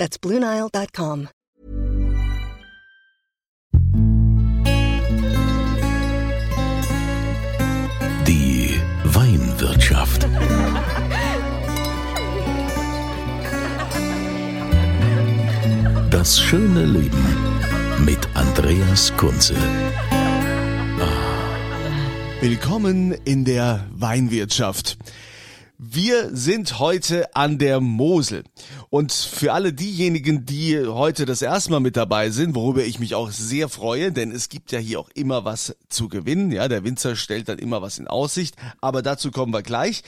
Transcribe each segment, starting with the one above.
That's BlueNile.com. Die Weinwirtschaft. Das schöne Leben mit Andreas Kunze. Willkommen in der Weinwirtschaft. Wir sind heute an der Mosel. Und für alle diejenigen, die heute das erste Mal mit dabei sind, worüber ich mich auch sehr freue, denn es gibt ja hier auch immer was zu gewinnen. Ja, der Winzer stellt dann immer was in Aussicht. Aber dazu kommen wir gleich.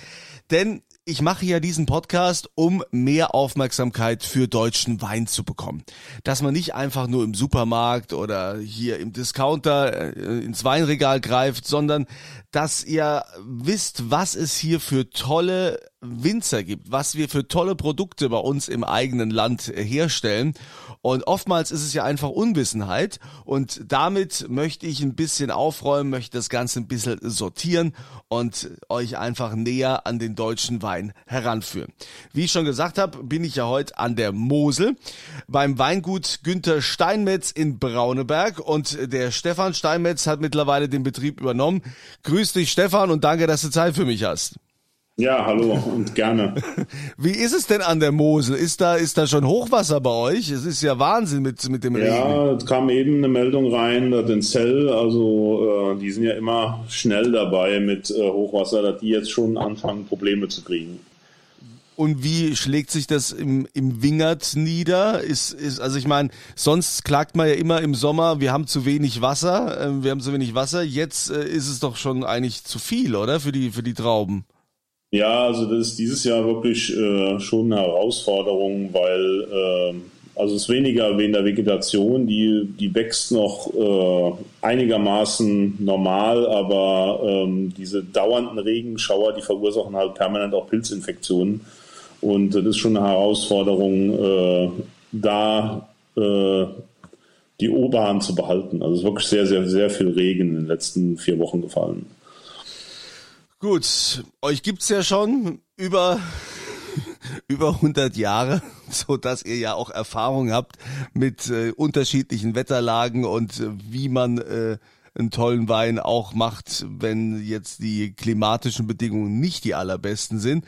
Denn ich mache ja diesen Podcast, um mehr Aufmerksamkeit für deutschen Wein zu bekommen. Dass man nicht einfach nur im Supermarkt oder hier im Discounter äh, ins Weinregal greift, sondern dass ihr wisst, was es hier für tolle Winzer gibt, was wir für tolle Produkte bei uns im eigenen Land herstellen. Und oftmals ist es ja einfach Unwissenheit. Und damit möchte ich ein bisschen aufräumen, möchte das Ganze ein bisschen sortieren und euch einfach näher an den deutschen Wein heranführen. Wie ich schon gesagt habe, bin ich ja heute an der Mosel beim Weingut Günther Steinmetz in Brauneberg. Und der Stefan Steinmetz hat mittlerweile den Betrieb übernommen. Grüß dich, Stefan, und danke, dass du Zeit für mich hast. Ja, hallo und gerne. Wie ist es denn an der Mosel? Ist da, ist da schon Hochwasser bei euch? Es ist ja Wahnsinn mit, mit dem ja, Regen. Ja, es kam eben eine Meldung rein, dass in Zell, also äh, die sind ja immer schnell dabei mit äh, Hochwasser, dass die jetzt schon anfangen, Probleme zu kriegen. Und wie schlägt sich das im, im Wingert nieder? Ist, ist, also ich meine, sonst klagt man ja immer im Sommer, wir haben zu wenig Wasser, äh, wir haben zu wenig Wasser. Jetzt äh, ist es doch schon eigentlich zu viel, oder? Für die, für die Trauben. Ja, also das ist dieses Jahr wirklich äh, schon eine Herausforderung, weil äh, also es ist weniger wegen der Vegetation, die, die wächst noch äh, einigermaßen normal, aber ähm, diese dauernden Regenschauer, die verursachen halt permanent auch Pilzinfektionen. Und das ist schon eine Herausforderung, äh, da äh, die Oberhand zu behalten. Also es ist wirklich sehr, sehr, sehr viel Regen in den letzten vier Wochen gefallen. Gut, euch gibt's ja schon über über 100 Jahre, so dass ihr ja auch Erfahrung habt mit äh, unterschiedlichen Wetterlagen und äh, wie man äh, einen tollen Wein auch macht, wenn jetzt die klimatischen Bedingungen nicht die allerbesten sind.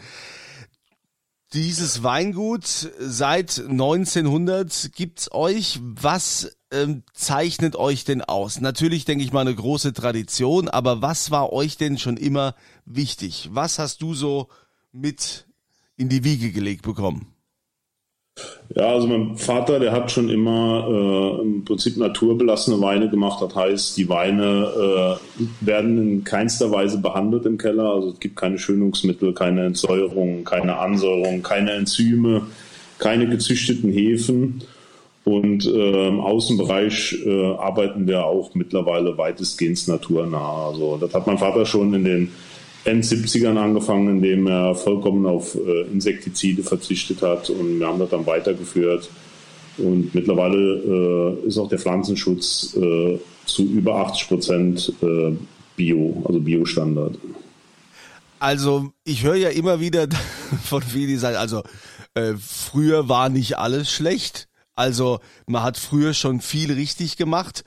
Dieses Weingut seit 1900 gibt's euch. Was ähm, zeichnet euch denn aus? Natürlich denke ich mal eine große Tradition, aber was war euch denn schon immer wichtig? Was hast du so mit in die Wiege gelegt bekommen? Ja, also mein Vater, der hat schon immer äh, im Prinzip naturbelassene Weine gemacht. Das heißt, die Weine äh, werden in keinster Weise behandelt im Keller. Also es gibt keine Schönungsmittel, keine Entsäuerung, keine Ansäuerung, keine Enzyme, keine gezüchteten Hefen. Und äh, im Außenbereich äh, arbeiten wir auch mittlerweile weitestgehend naturnah. Also das hat mein Vater schon in den End-70ern angefangen, indem er vollkommen auf äh, Insektizide verzichtet hat und wir haben das dann weitergeführt. Und mittlerweile äh, ist auch der Pflanzenschutz äh, zu über 80 Prozent äh, Bio, also Biostandard. Also ich höre ja immer wieder von vielen, die sagen, also äh, früher war nicht alles schlecht. Also man hat früher schon viel richtig gemacht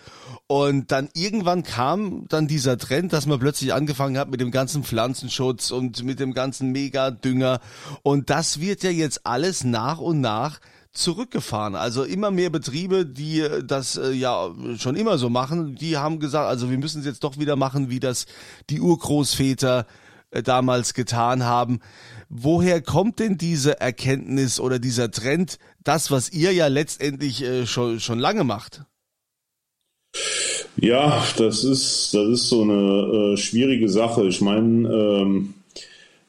und dann irgendwann kam dann dieser Trend, dass man plötzlich angefangen hat mit dem ganzen Pflanzenschutz und mit dem ganzen Megadünger und das wird ja jetzt alles nach und nach zurückgefahren. Also immer mehr Betriebe, die das äh, ja schon immer so machen, die haben gesagt, also wir müssen es jetzt doch wieder machen, wie das die Urgroßväter äh, damals getan haben. Woher kommt denn diese Erkenntnis oder dieser Trend, das, was ihr ja letztendlich äh, schon, schon lange macht? Ja, das ist, das ist so eine äh, schwierige Sache. Ich meine, ähm,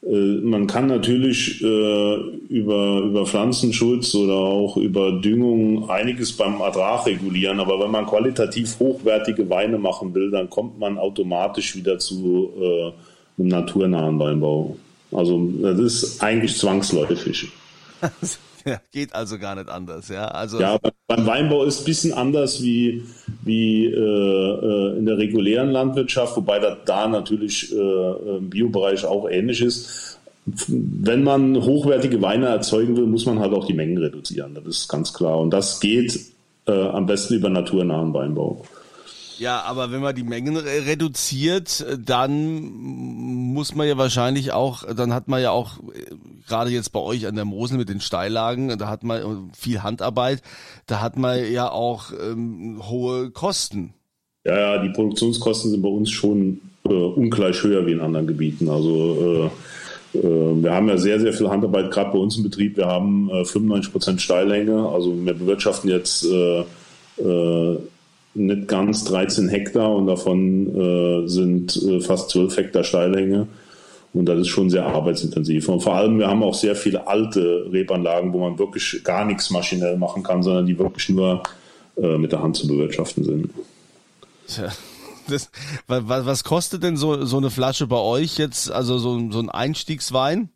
äh, man kann natürlich äh, über, über Pflanzenschutz oder auch über Düngung einiges beim Ertrag regulieren, aber wenn man qualitativ hochwertige Weine machen will, dann kommt man automatisch wieder zu äh, einem naturnahen Weinbau. Also das ist eigentlich zwangsläufig. Ja, geht also gar nicht anders, ja. Also ja, beim Weinbau ist es ein bisschen anders wie, wie äh, äh, in der regulären Landwirtschaft, wobei das da natürlich äh, im Biobereich auch ähnlich ist. Wenn man hochwertige Weine erzeugen will, muss man halt auch die Mengen reduzieren. Das ist ganz klar. Und das geht äh, am besten über naturnahen Weinbau. Ja, aber wenn man die Mengen reduziert, dann muss man ja wahrscheinlich auch, dann hat man ja auch, gerade jetzt bei euch an der Mosel mit den Steillagen, da hat man viel Handarbeit, da hat man ja auch ähm, hohe Kosten. Ja, ja, die Produktionskosten sind bei uns schon äh, ungleich höher wie in anderen Gebieten. Also äh, äh, wir haben ja sehr, sehr viel Handarbeit, gerade bei uns im Betrieb. Wir haben äh, 95 Prozent Steillänge. Also wir bewirtschaften jetzt äh, äh, nicht ganz 13 Hektar und davon äh, sind äh, fast 12 Hektar Steilhänge. Und das ist schon sehr arbeitsintensiv. Und vor allem, wir haben auch sehr viele alte Rebanlagen, wo man wirklich gar nichts maschinell machen kann, sondern die wirklich nur äh, mit der Hand zu bewirtschaften sind. Tja. Das, was, kostet denn so, so eine Flasche bei euch jetzt, also so, so ein Einstiegswein?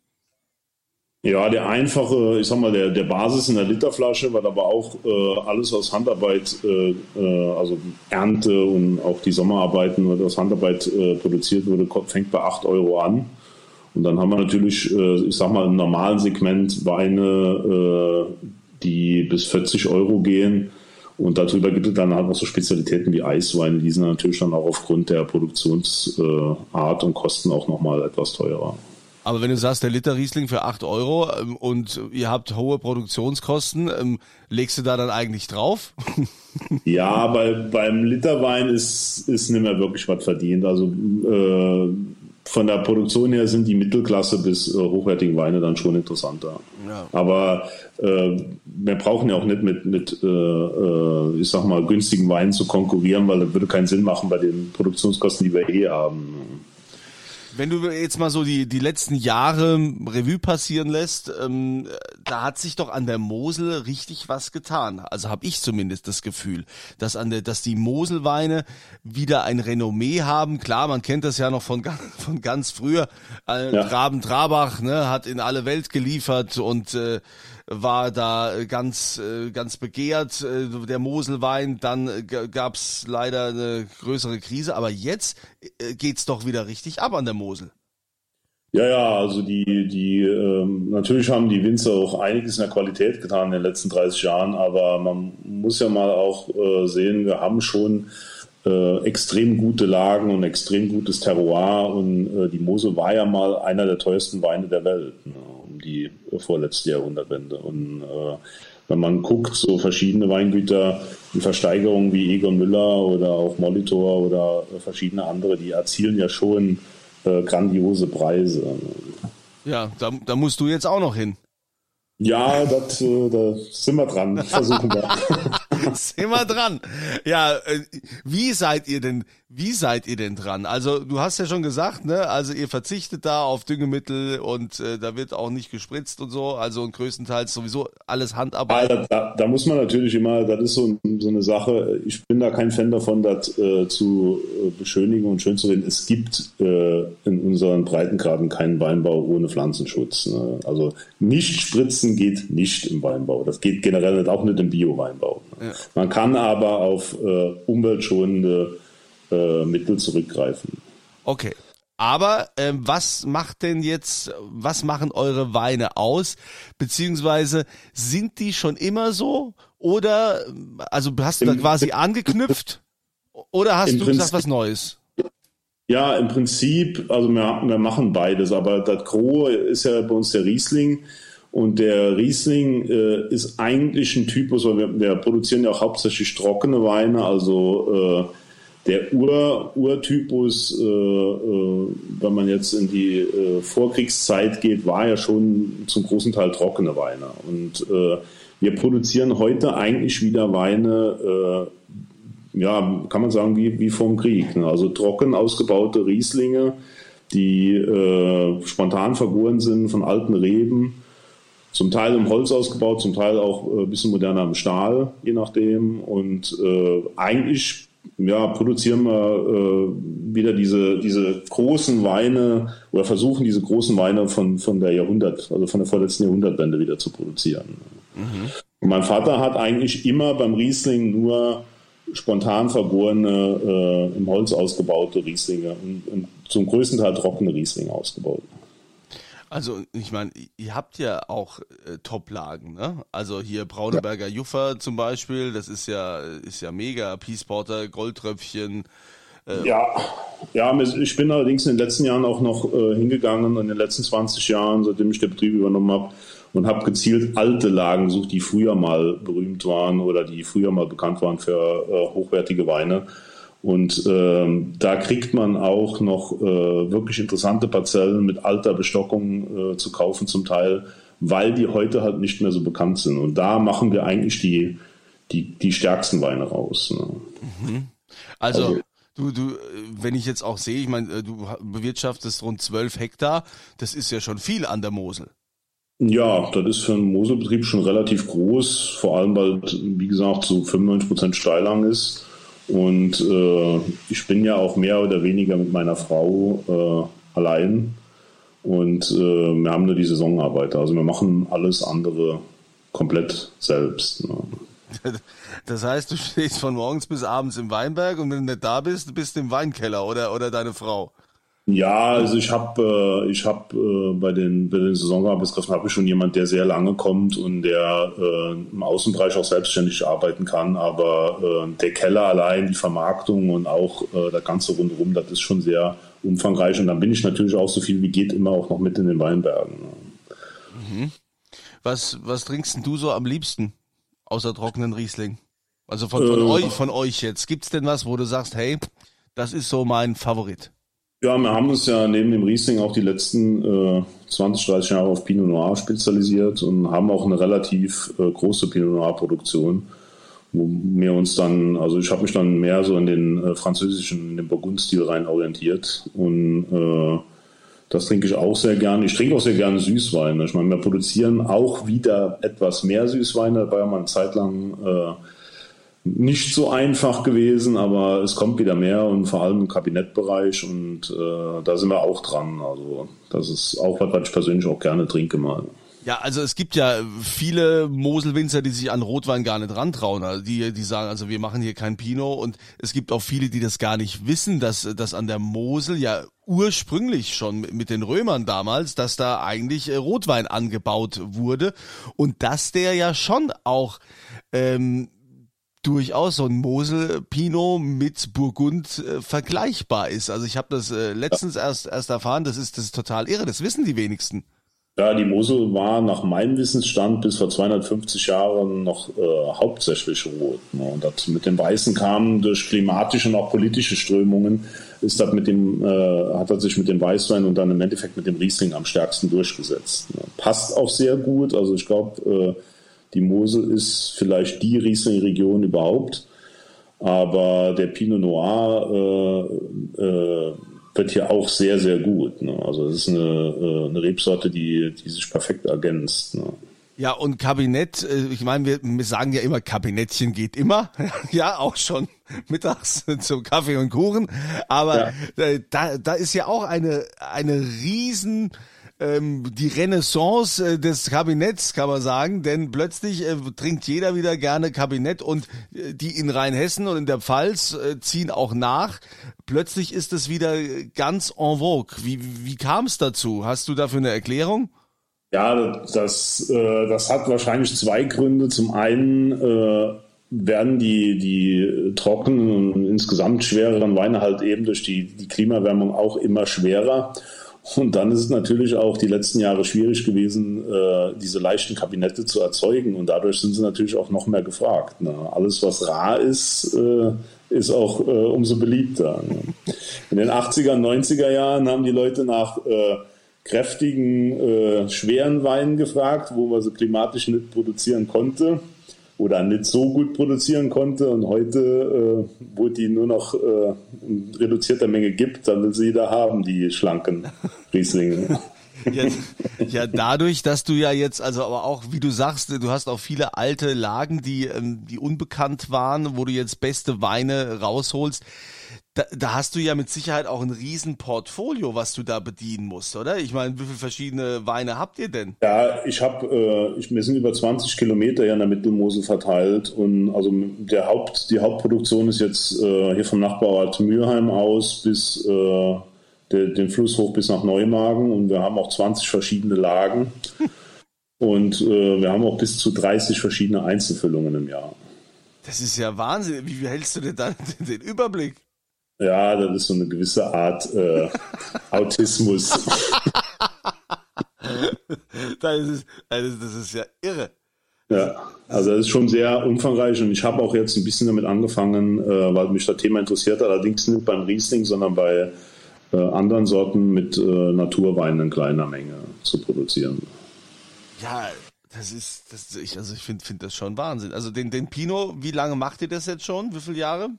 Ja, der einfache, ich sag mal, der, der Basis in der Literflasche, weil aber auch äh, alles aus Handarbeit, äh, äh, also Ernte und auch die Sommerarbeiten, was aus Handarbeit äh, produziert wurde, fängt bei 8 Euro an. Und dann haben wir natürlich, äh, ich sag mal, im normalen Segment Weine, äh, die bis 40 Euro gehen. Und darüber gibt es dann halt noch so Spezialitäten wie Eisweine, die sind natürlich dann auch aufgrund der Produktionsart und Kosten auch nochmal etwas teurer. Aber wenn du sagst, der Liter Riesling für acht Euro ähm, und ihr habt hohe Produktionskosten, ähm, legst du da dann eigentlich drauf? ja, bei, beim Literwein ist, ist nicht mehr wirklich was verdient. Also äh, von der Produktion her sind die Mittelklasse bis äh, hochwertigen Weine dann schon interessanter. Ja. Aber äh, wir brauchen ja auch nicht mit, mit äh, äh ich sag mal, günstigen Weinen zu konkurrieren, weil das würde keinen Sinn machen bei den Produktionskosten, die wir eh haben. Wenn du jetzt mal so die, die letzten Jahre Revue passieren lässt, ähm, da hat sich doch an der Mosel richtig was getan. Also habe ich zumindest das Gefühl, dass an der, dass die Moselweine wieder ein Renommee haben. Klar, man kennt das ja noch von, von ganz früher. Äh, ja. Traben Trabach ne, hat in alle Welt geliefert und äh, war da ganz, äh, ganz begehrt, äh, der Moselwein. Dann äh, gab's leider eine größere Krise, aber jetzt geht's doch wieder richtig ab an der Mosel. Ja, ja, also die, die ähm, natürlich haben die Winzer auch einiges in der Qualität getan in den letzten 30 Jahren, aber man muss ja mal auch äh, sehen, wir haben schon äh, extrem gute Lagen und extrem gutes Terroir und äh, die Mosel war ja mal einer der teuersten Weine der Welt. Ne? Die vorletzte Jahrhundertwende. Und äh, wenn man guckt, so verschiedene Weingüter, die Versteigerungen wie Egon Müller oder auch Molitor oder verschiedene andere, die erzielen ja schon äh, grandiose Preise. Ja, da, da musst du jetzt auch noch hin. Ja, das, äh, da sind wir dran. Versuchen wir. sind wir dran. Ja, äh, wie seid ihr denn, wie seid ihr denn dran? Also du hast ja schon gesagt, ne? Also ihr verzichtet da auf Düngemittel und äh, da wird auch nicht gespritzt und so. Also und größtenteils sowieso alles Handarbeit. Ja, da, da, muss man natürlich immer, das ist so, so eine Sache. Ich bin da kein Fan davon, das äh, zu äh, beschönigen und schön zu reden. Es gibt äh, in unseren Breitengraden keinen Weinbau ohne Pflanzenschutz. Ne? Also nicht spritzen geht nicht im Weinbau. Das geht generell auch nicht im Bio-Weinbau. Ne? Ja. Man kann aber auf äh, umweltschonende äh, Mittel zurückgreifen. Okay. Aber ähm, was macht denn jetzt, was machen eure Weine aus? Beziehungsweise sind die schon immer so? Oder, also hast du da quasi angeknüpft? Oder hast du Prinzip, gesagt was Neues? Ja, im Prinzip, also wir, wir machen beides, aber das Gros ist ja bei uns der Riesling. Und der Riesling äh, ist eigentlich ein Typus, weil wir, wir, produzieren ja auch hauptsächlich trockene Weine, also äh, der Ur, Urtypus, äh, äh, wenn man jetzt in die äh, Vorkriegszeit geht, war ja schon zum großen Teil trockene Weine. Und äh, wir produzieren heute eigentlich wieder Weine, äh, ja, kann man sagen, wie, wie vom Krieg. Ne? Also trocken ausgebaute Rieslinge, die äh, spontan vergoren sind von alten Reben, zum Teil im Holz ausgebaut, zum Teil auch ein bisschen moderner im Stahl, je nachdem. Und äh, eigentlich ja, produzieren wir äh, wieder diese, diese großen Weine oder versuchen diese großen Weine von, von der Jahrhundert, also von der vorletzten Jahrhundertwende wieder zu produzieren. Mhm. Und mein Vater hat eigentlich immer beim Riesling nur spontan vergorene, äh, im Holz ausgebaute Rieslinge und, und zum größten Teil trockene Rieslinge ausgebaut. Also ich meine, ihr habt ja auch äh, Top-Lagen, ne? Also hier Brauneberger ja. Juffer zum Beispiel, das ist ja ist ja mega, Peace Porter, Goldtröpfchen. Äh ja, ja, ich bin allerdings in den letzten Jahren auch noch äh, hingegangen, in den letzten 20 Jahren, seitdem ich den Betrieb übernommen habe, und habe gezielt alte Lagen gesucht, die früher mal berühmt waren oder die früher mal bekannt waren für äh, hochwertige Weine und ähm, da kriegt man auch noch äh, wirklich interessante Parzellen mit alter Bestockung äh, zu kaufen zum Teil, weil die heute halt nicht mehr so bekannt sind. Und da machen wir eigentlich die, die, die stärksten Weine raus. Ne? Mhm. Also, also Du, du, wenn ich jetzt auch sehe, ich meine, äh, du bewirtschaftest rund 12 Hektar, das ist ja schon viel an der Mosel. Ja, das ist für einen Moselbetrieb schon relativ groß, vor allem weil, wie gesagt, so 95 Prozent Steilang ist. Und äh, ich bin ja auch mehr oder weniger mit meiner Frau äh, allein. Und äh, wir haben nur die Saisonarbeiter. Also wir machen alles andere komplett selbst. Ne? Das heißt, du stehst von morgens bis abends im Weinberg und wenn du nicht da bist, bist du im Weinkeller oder, oder deine Frau. Ja, also ich habe äh, ich hab, äh, bei den bei den Saisonarbeitskräften habe ich schon jemand, der sehr lange kommt und der äh, im Außenbereich auch selbstständig arbeiten kann. Aber äh, der Keller allein, die Vermarktung und auch äh, das ganze rundherum, das ist schon sehr umfangreich. Und dann bin ich natürlich auch so viel wie geht immer auch noch mit in den Weinbergen. Mhm. Was was trinkst du so am liebsten außer trockenen Riesling? Also von, von äh, euch von euch jetzt gibt's denn was, wo du sagst, hey, das ist so mein Favorit? Ja, wir haben uns ja neben dem Riesling auch die letzten äh, 20, 30 Jahre auf Pinot Noir spezialisiert und haben auch eine relativ äh, große Pinot Noir Produktion, wo wir uns dann, also ich habe mich dann mehr so in den äh, französischen, in den Burgundstil rein orientiert und äh, das trinke ich auch sehr gerne. Ich trinke auch sehr gerne Süßweine. Ich meine, wir produzieren auch wieder etwas mehr Süßweine. Da war ja nicht so einfach gewesen, aber es kommt wieder mehr und vor allem im Kabinettbereich und äh, da sind wir auch dran. Also das ist auch was, was ich persönlich auch gerne trinke mal. Ja, also es gibt ja viele Moselwinzer, die sich an Rotwein gar nicht rantrauen. Also die, die sagen, also wir machen hier kein Pinot und es gibt auch viele, die das gar nicht wissen, dass, dass an der Mosel ja ursprünglich schon mit den Römern damals, dass da eigentlich äh, Rotwein angebaut wurde und dass der ja schon auch ähm, durchaus so ein Mosel Pinot mit Burgund äh, vergleichbar ist. Also ich habe das äh, letztens erst erst erfahren, das ist das ist total irre, das wissen die wenigsten. Ja, die Mosel war nach meinem Wissensstand bis vor 250 Jahren noch äh, hauptsächlich rot. Ne? Und das mit dem Weißen kam durch klimatische und auch politische Strömungen, ist das mit dem, äh, hat er sich mit dem Weißwein und dann im Endeffekt mit dem Riesling am stärksten durchgesetzt. Ne? Passt auch sehr gut. Also ich glaube, äh, die Mosel ist vielleicht die Riesling-Region überhaupt, aber der Pinot Noir äh, äh, wird hier auch sehr, sehr gut. Ne? Also es ist eine, äh, eine Rebsorte, die, die sich perfekt ergänzt. Ne? Ja, und Kabinett, äh, ich meine, wir, wir sagen ja immer, Kabinettchen geht immer. ja, auch schon mittags zum Kaffee und Kuchen. Aber ja. Äh, da, da ist ja auch eine, eine riesen ähm, die Renaissance äh, des Kabinetts, kann man sagen, denn plötzlich äh, trinkt jeder wieder gerne Kabinett und äh, die in Rheinhessen und in der Pfalz äh, ziehen auch nach. Plötzlich ist es wieder ganz en vogue. Wie, wie kam es dazu? Hast du dafür eine Erklärung? Ja, das, äh, das hat wahrscheinlich zwei Gründe. Zum einen äh, werden die, die trockenen und insgesamt schwereren Weine halt eben durch die, die Klimaerwärmung auch immer schwerer. Und dann ist es natürlich auch die letzten Jahre schwierig gewesen, äh, diese leichten Kabinette zu erzeugen. Und dadurch sind sie natürlich auch noch mehr gefragt. Ne? Alles, was rar ist, äh, ist auch äh, umso beliebter. Ne? In den 80er, 90er Jahren haben die Leute nach kräftigen, schweren Weinen gefragt, wo man sie klimatisch nicht produzieren konnte. Oder nicht so gut produzieren konnte und heute, äh, wo die nur noch äh, in reduzierter Menge gibt, dann will sie jeder haben, die schlanken Rieslinge. Ja, ja, dadurch, dass du ja jetzt, also aber auch, wie du sagst, du hast auch viele alte Lagen, die, ähm, die unbekannt waren, wo du jetzt beste Weine rausholst. Da, da hast du ja mit Sicherheit auch ein Riesenportfolio, was du da bedienen musst, oder? Ich meine, wie viele verschiedene Weine habt ihr denn? Ja, ich habe, äh, ich, wir sind über 20 Kilometer hier in der Mittelmosel verteilt und also der Haupt, die Hauptproduktion ist jetzt äh, hier vom Nachbarort Mürheim aus bis äh, de, den Fluss hoch bis nach Neumagen und wir haben auch 20 verschiedene Lagen und äh, wir haben auch bis zu 30 verschiedene Einzelfüllungen im Jahr. Das ist ja Wahnsinn. Wie hältst du denn dann den Überblick? Ja, das ist so eine gewisse Art äh, Autismus. das, ist, also das ist ja irre. Ja, also das ist schon sehr umfangreich und ich habe auch jetzt ein bisschen damit angefangen, äh, weil mich das Thema interessiert, allerdings nicht beim Riesling, sondern bei äh, anderen Sorten mit äh, Naturwein in kleiner Menge zu produzieren. Ja, das ist, das, ich, also ich finde find das schon Wahnsinn. Also den, den Pinot, wie lange macht ihr das jetzt schon? Wie viele Jahre?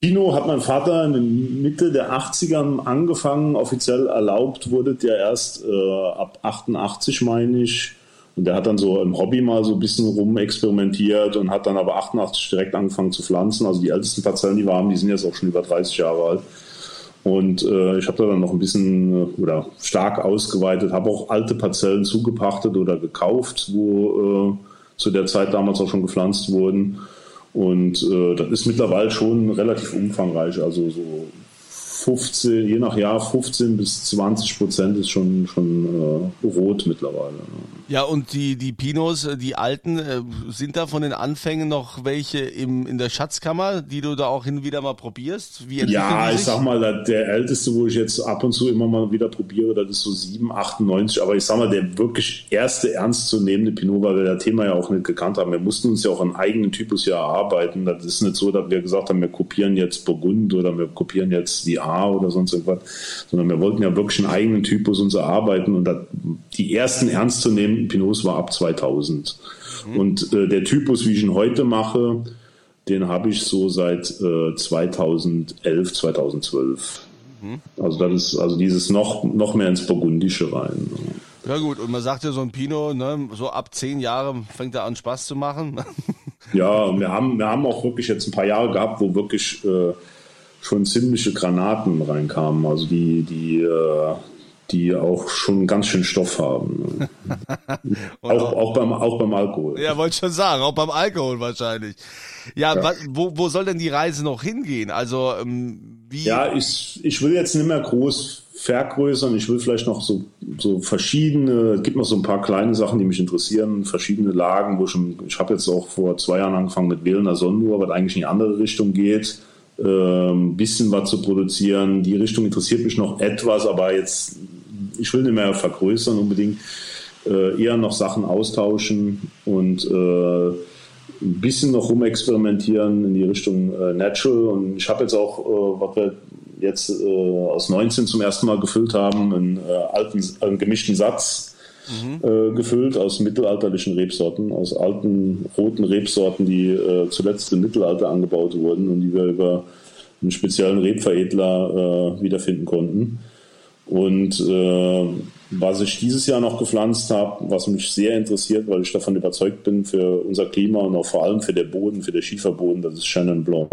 Kino hat mein Vater in der Mitte der 80er angefangen. Offiziell erlaubt wurde der erst äh, ab 88, meine ich. Und der hat dann so im Hobby mal so ein bisschen rumexperimentiert und hat dann aber 88 direkt angefangen zu pflanzen. Also die ältesten Parzellen, die wir haben, die sind jetzt auch schon über 30 Jahre alt. Und äh, ich habe da dann noch ein bisschen äh, oder stark ausgeweitet, habe auch alte Parzellen zugepachtet oder gekauft, wo äh, zu der Zeit damals auch schon gepflanzt wurden. Und äh, das ist mittlerweile schon relativ umfangreich. Also so 15, je nach Jahr 15 bis 20 Prozent ist schon, schon äh, rot mittlerweile. Ja, und die, die Pinos, äh, die alten, äh, sind da von den Anfängen noch welche im, in der Schatzkammer, die du da auch hin und wieder mal probierst? Wie ja, ich sag mal, der älteste, wo ich jetzt ab und zu immer mal wieder probiere, das ist so 7, 98. Aber ich sag mal, der wirklich erste ernstzunehmende Pinot, weil wir das Thema ja auch nicht gekannt haben. Wir mussten uns ja auch einen eigenen Typus hier erarbeiten. Das ist nicht so, dass wir gesagt haben, wir kopieren jetzt Burgund oder wir kopieren jetzt die A oder sonst irgendwas, sondern wir wollten ja wirklich einen eigenen Typus uns erarbeiten und das, die ersten ernstzunehmenden Pinots war ab 2000. Mhm. Und äh, der Typus, wie ich ihn heute mache, den habe ich so seit äh, 2011, 2012. Mhm. Also das ist also dieses noch, noch mehr ins Burgundische rein. Ja gut, und man sagt ja so ein Pinot, ne, so ab zehn Jahren fängt er an Spaß zu machen. ja, wir haben, wir haben auch wirklich jetzt ein paar Jahre gehabt, wo wirklich äh, schon ziemliche Granaten reinkamen, also die, die, äh, die auch schon ganz schön Stoff haben. auch, auch, beim, auch beim Alkohol. Ja, wollte schon sagen, auch beim Alkohol wahrscheinlich. Ja, ja. Wo, wo soll denn die Reise noch hingehen? Also ähm, wie? Ja, ich, ich will jetzt nicht mehr groß vergrößern. Ich will vielleicht noch so, so verschiedene, es gibt noch so ein paar kleine Sachen, die mich interessieren, verschiedene Lagen, wo schon, ich habe jetzt auch vor zwei Jahren angefangen mit Wählener Sondur, was eigentlich in die andere Richtung geht ähm, bisschen was zu produzieren. Die Richtung interessiert mich noch etwas, aber jetzt, ich will nicht mehr vergrößern unbedingt, äh, eher noch Sachen austauschen und äh, ein bisschen noch rumexperimentieren in die Richtung äh, Natural. Und ich habe jetzt auch, äh, was wir jetzt äh, aus 19 zum ersten Mal gefüllt haben, einen, äh, alten, einen gemischten Satz mhm. äh, gefüllt aus mittelalterlichen Rebsorten, aus alten roten Rebsorten, die äh, zuletzt im Mittelalter angebaut wurden und die wir über einen speziellen Rebveredler äh, wiederfinden konnten. Und äh, was ich dieses Jahr noch gepflanzt habe, was mich sehr interessiert, weil ich davon überzeugt bin für unser Klima und auch vor allem für den Boden, für den Schieferboden, das ist Chenin Blanc.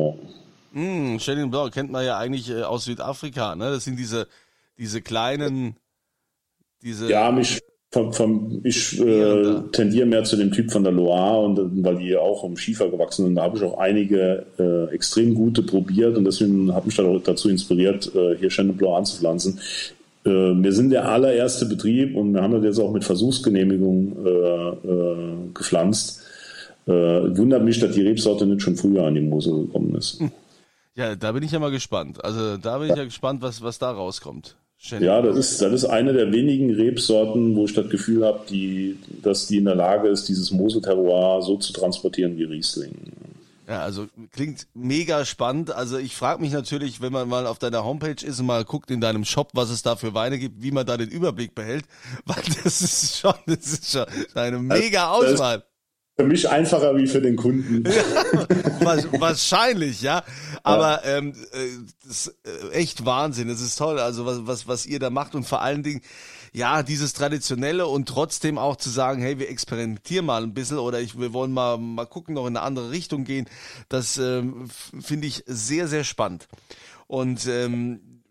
Mm, Chenin Blanc kennt man ja eigentlich äh, aus Südafrika. Ne? Das sind diese, diese kleinen, diese. Ja, mich vom, vom, ich äh, tendiere mehr zu dem Typ von der Loire und weil die auch im Schiefer gewachsen sind. Da habe ich auch einige äh, extrem gute probiert und deswegen hat mich auch dazu inspiriert, äh, hier Chenin Blanc anzupflanzen. Äh, wir sind der allererste Betrieb und wir haben das jetzt auch mit Versuchsgenehmigung äh, äh, gepflanzt. Äh, wundert mich, dass die Rebsorte nicht schon früher an die Mosel gekommen ist. Ja, da bin ich ja mal gespannt. Also da bin ich ja gespannt, was, was da rauskommt. Ja, das ist, das ist eine der wenigen Rebsorten, wo ich das Gefühl habe, die, dass die in der Lage ist, dieses Mosel-Terroir so zu transportieren wie Riesling. Ja, also klingt mega spannend. Also ich frage mich natürlich, wenn man mal auf deiner Homepage ist und mal guckt in deinem Shop, was es da für Weine gibt, wie man da den Überblick behält, weil das ist schon, das ist schon eine mega Auswahl. Für mich einfacher wie für den Kunden. wahrscheinlich, ja. Aber ja. Ähm, äh, das ist äh, echt Wahnsinn. Es ist toll, also was, was, was ihr da macht und vor allen Dingen, ja, dieses Traditionelle und trotzdem auch zu sagen, hey, wir experimentieren mal ein bisschen oder ich, wir wollen mal, mal gucken, noch in eine andere Richtung gehen, das ähm, finde ich sehr, sehr spannend. Und ähm,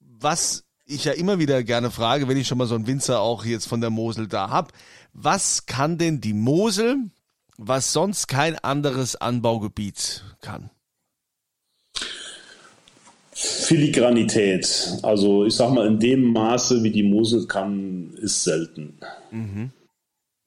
was ich ja immer wieder gerne frage, wenn ich schon mal so einen Winzer auch jetzt von der Mosel da hab, was kann denn die Mosel, was sonst kein anderes Anbaugebiet kann? Filigranität. Also ich sag mal, in dem Maße, wie die Mosel kann, ist selten. Mhm.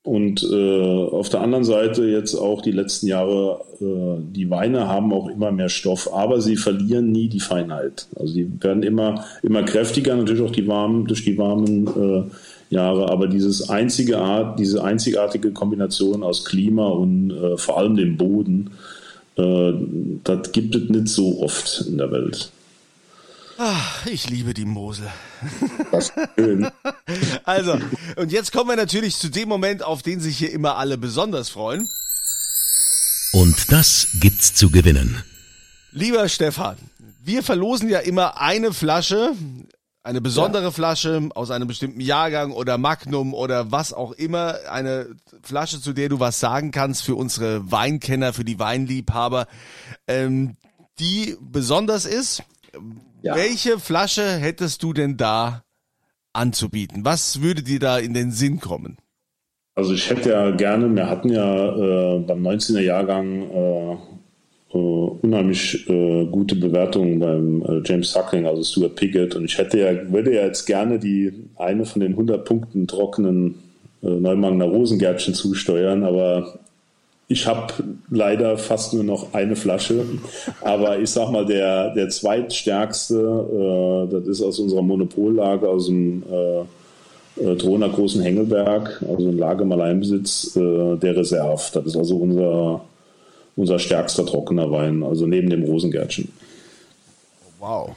Und äh, auf der anderen Seite jetzt auch die letzten Jahre, äh, die Weine haben auch immer mehr Stoff, aber sie verlieren nie die Feinheit. Also die werden immer, immer kräftiger, natürlich auch die warmen, durch die warmen äh, Jahre, aber dieses einzige Art, diese einzigartige Kombination aus Klima und äh, vor allem dem Boden, äh, das gibt es nicht so oft in der Welt. Ach, ich liebe die Mosel. Das ist schön. also, und jetzt kommen wir natürlich zu dem Moment, auf den sich hier immer alle besonders freuen. Und das gibt's zu gewinnen. Lieber Stefan, wir verlosen ja immer eine Flasche eine besondere ja. Flasche aus einem bestimmten Jahrgang oder Magnum oder was auch immer, eine Flasche, zu der du was sagen kannst für unsere Weinkenner, für die Weinliebhaber, ähm, die besonders ist. Ja. Welche Flasche hättest du denn da anzubieten? Was würde dir da in den Sinn kommen? Also ich hätte ja gerne, wir hatten ja äh, beim 19er Jahrgang äh, äh, unheimlich äh, gute Bewertungen beim äh, James Suckling, also Stuart Piggott. Und ich hätte ja, würde ja jetzt gerne die eine von den 100 Punkten trockenen äh, Neumangner Rosengärtchen zusteuern, aber ich habe leider fast nur noch eine Flasche. Aber ich sag mal, der, der zweitstärkste, äh, das ist aus unserer Monopollage, aus dem äh, äh, Drohner Großen Hengelberg, also ein Lage im Alleinbesitz, äh, der Reserve. Das ist also unser unser stärkster trockener Wein, also neben dem Rosengärtchen. Wow.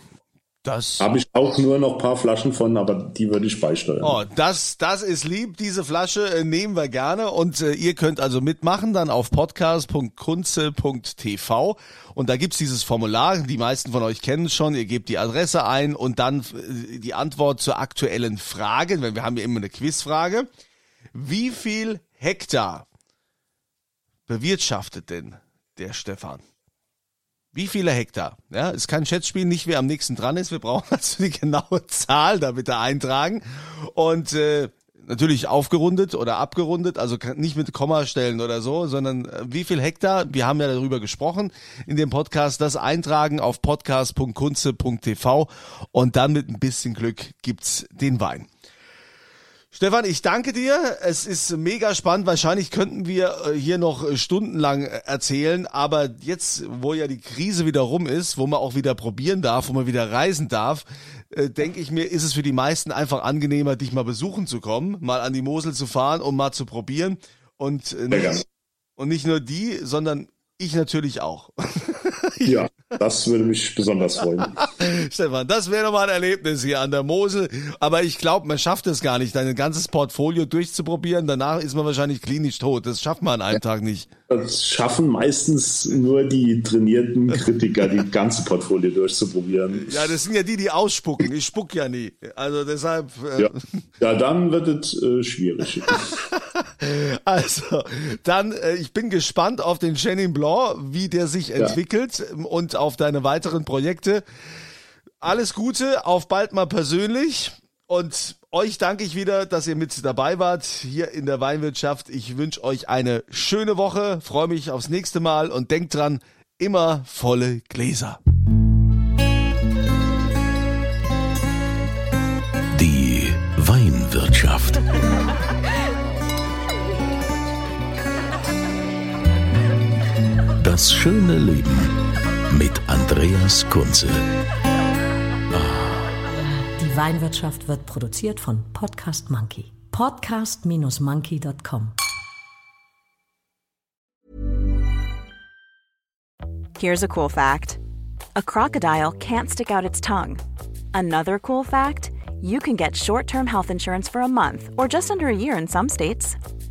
Das habe ich auch nur noch ein paar Flaschen von, aber die würde ich beisteuern. Oh, das, das ist lieb. Diese Flasche äh, nehmen wir gerne und äh, ihr könnt also mitmachen dann auf podcast.kunze.tv und da gibt's dieses Formular. Die meisten von euch kennen es schon. Ihr gebt die Adresse ein und dann äh, die Antwort zur aktuellen Frage, weil wir haben ja immer eine Quizfrage. Wie viel Hektar bewirtschaftet denn der Stefan. Wie viele Hektar? Ja, ist kein Schätzspiel, nicht wer am nächsten dran ist. Wir brauchen also die genaue Zahl da bitte eintragen. Und äh, natürlich aufgerundet oder abgerundet, also nicht mit Kommastellen oder so, sondern äh, wie viel Hektar, wir haben ja darüber gesprochen in dem Podcast, das eintragen auf podcast.kunze.tv und dann mit ein bisschen Glück gibt's den Wein. Stefan, ich danke dir. Es ist mega spannend. Wahrscheinlich könnten wir äh, hier noch äh, stundenlang äh, erzählen, aber jetzt, wo ja die Krise wieder rum ist, wo man auch wieder probieren darf, wo man wieder reisen darf, denke ich mir, ist es für die meisten einfach angenehmer, dich mal besuchen zu kommen, mal an die Mosel zu fahren und mal zu probieren. Und, nicht, und nicht nur die, sondern ich natürlich auch. ja, das würde mich besonders freuen. Stefan, das wäre nochmal ein Erlebnis hier an der Mosel. Aber ich glaube, man schafft es gar nicht, dein ganzes Portfolio durchzuprobieren. Danach ist man wahrscheinlich klinisch tot. Das schafft man an einem Tag nicht. Das schaffen meistens nur die trainierten Kritiker, die ganze Portfolio durchzuprobieren. Ja, das sind ja die, die ausspucken. Ich spuck ja nie. Also deshalb. Äh ja. ja, dann wird es äh, schwierig. Also, dann, äh, ich bin gespannt auf den Chenin Blanc, wie der sich entwickelt ja. und auf deine weiteren Projekte. Alles Gute, auf bald mal persönlich. Und euch danke ich wieder, dass ihr mit dabei wart hier in der Weinwirtschaft. Ich wünsche euch eine schöne Woche, freue mich aufs nächste Mal und denkt dran, immer volle Gläser. Die Weinwirtschaft. Das schöne Leben mit Andreas Kunze. Die Weinwirtschaft wird produziert von Podcast Monkey. Podcast-monkey.com. Here's a cool fact: A crocodile can't stick out its tongue. Another cool fact: You can get short-term health insurance for a month or just under a year in some states.